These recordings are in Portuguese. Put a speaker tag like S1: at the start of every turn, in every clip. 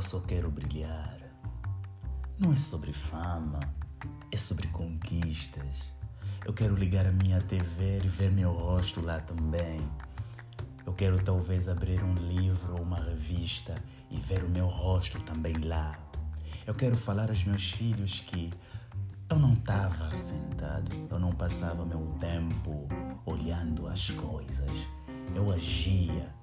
S1: Eu só quero brilhar. Não é sobre fama, é sobre conquistas. Eu quero ligar a minha TV e ver meu rosto lá também. Eu quero talvez abrir um livro ou uma revista e ver o meu rosto também lá. Eu quero falar aos meus filhos que eu não estava sentado, eu não passava meu tempo olhando as coisas. Eu agia,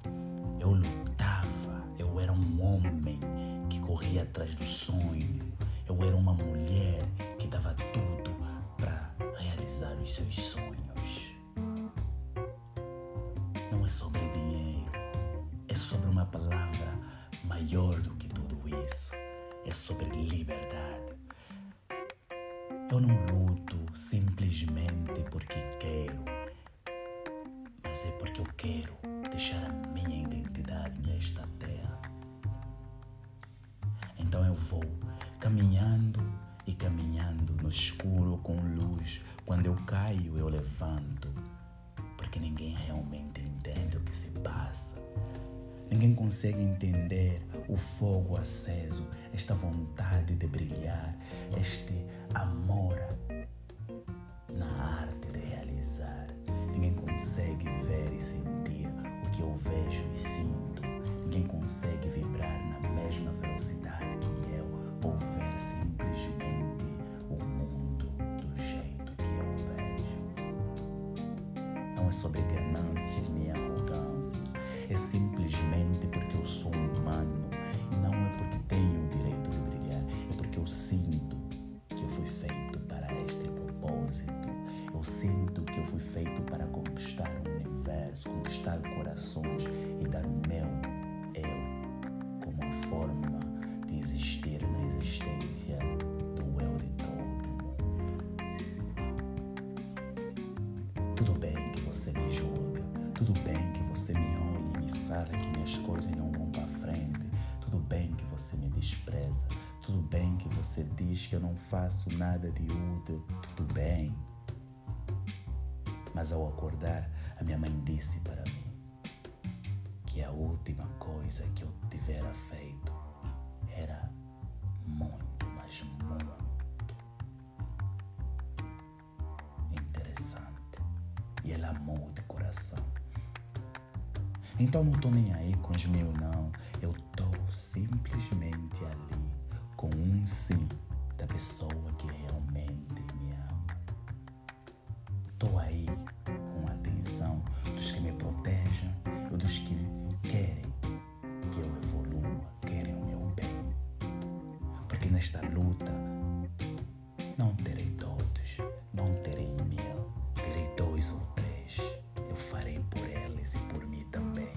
S1: corria atrás do sonho. Eu era uma mulher que dava tudo para realizar os seus sonhos. Não é sobre dinheiro, é sobre uma palavra maior do que tudo isso. É sobre liberdade. Eu não luto simplesmente porque quero, mas é porque eu quero deixar a minha identidade nesta terra. Então eu vou caminhando e caminhando no escuro com luz. Quando eu caio, eu levanto, porque ninguém realmente entende o que se passa. Ninguém consegue entender o fogo aceso, esta vontade de brilhar, este amor na arte de realizar. Ninguém consegue consegue vibrar na mesma velocidade que eu ou ver simplesmente o mundo do jeito que eu vejo. Não é sobre ganâncias nem arrogâncias, é simplesmente porque eu sou humano e não é porque tenho o direito de brilhar, é porque eu sinto que eu fui feito para este propósito. Eu sinto que eu fui feito para conquistar o universo, conquistar corações Tudo bem que você me julga, tudo bem que você me olha e me fala que minhas coisas não vão para frente, tudo bem que você me despreza, tudo bem que você diz que eu não faço nada de útil, tudo bem. Mas ao acordar, a minha mãe disse para mim que a última coisa que eu tivera feito E ela amou de coração. Então não estou nem aí com os meus não. Eu estou simplesmente ali com um sim da pessoa que realmente me ama. Estou aí com a atenção dos que me protegem e dos que querem que eu evolua, querem o meu bem. Porque nesta luta não terei todos, farei por eles e por mim também.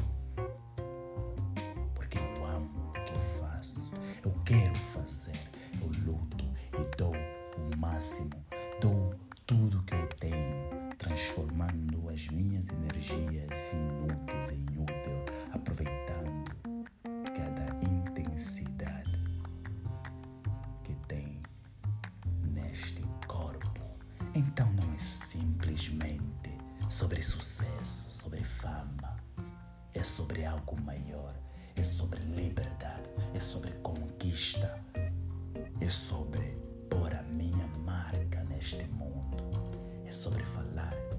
S1: Porque eu amo o que eu faço, eu quero fazer, eu luto e dou o máximo, dou tudo que eu tenho, transformando as minhas energias inúteis em útil, aproveitando cada intensidade que tem neste corpo. Então não é simplesmente sobre sucesso, sobre fama. É sobre algo maior. É sobre liberdade. É sobre conquista. É sobre pôr a minha marca neste mundo. É sobre falar.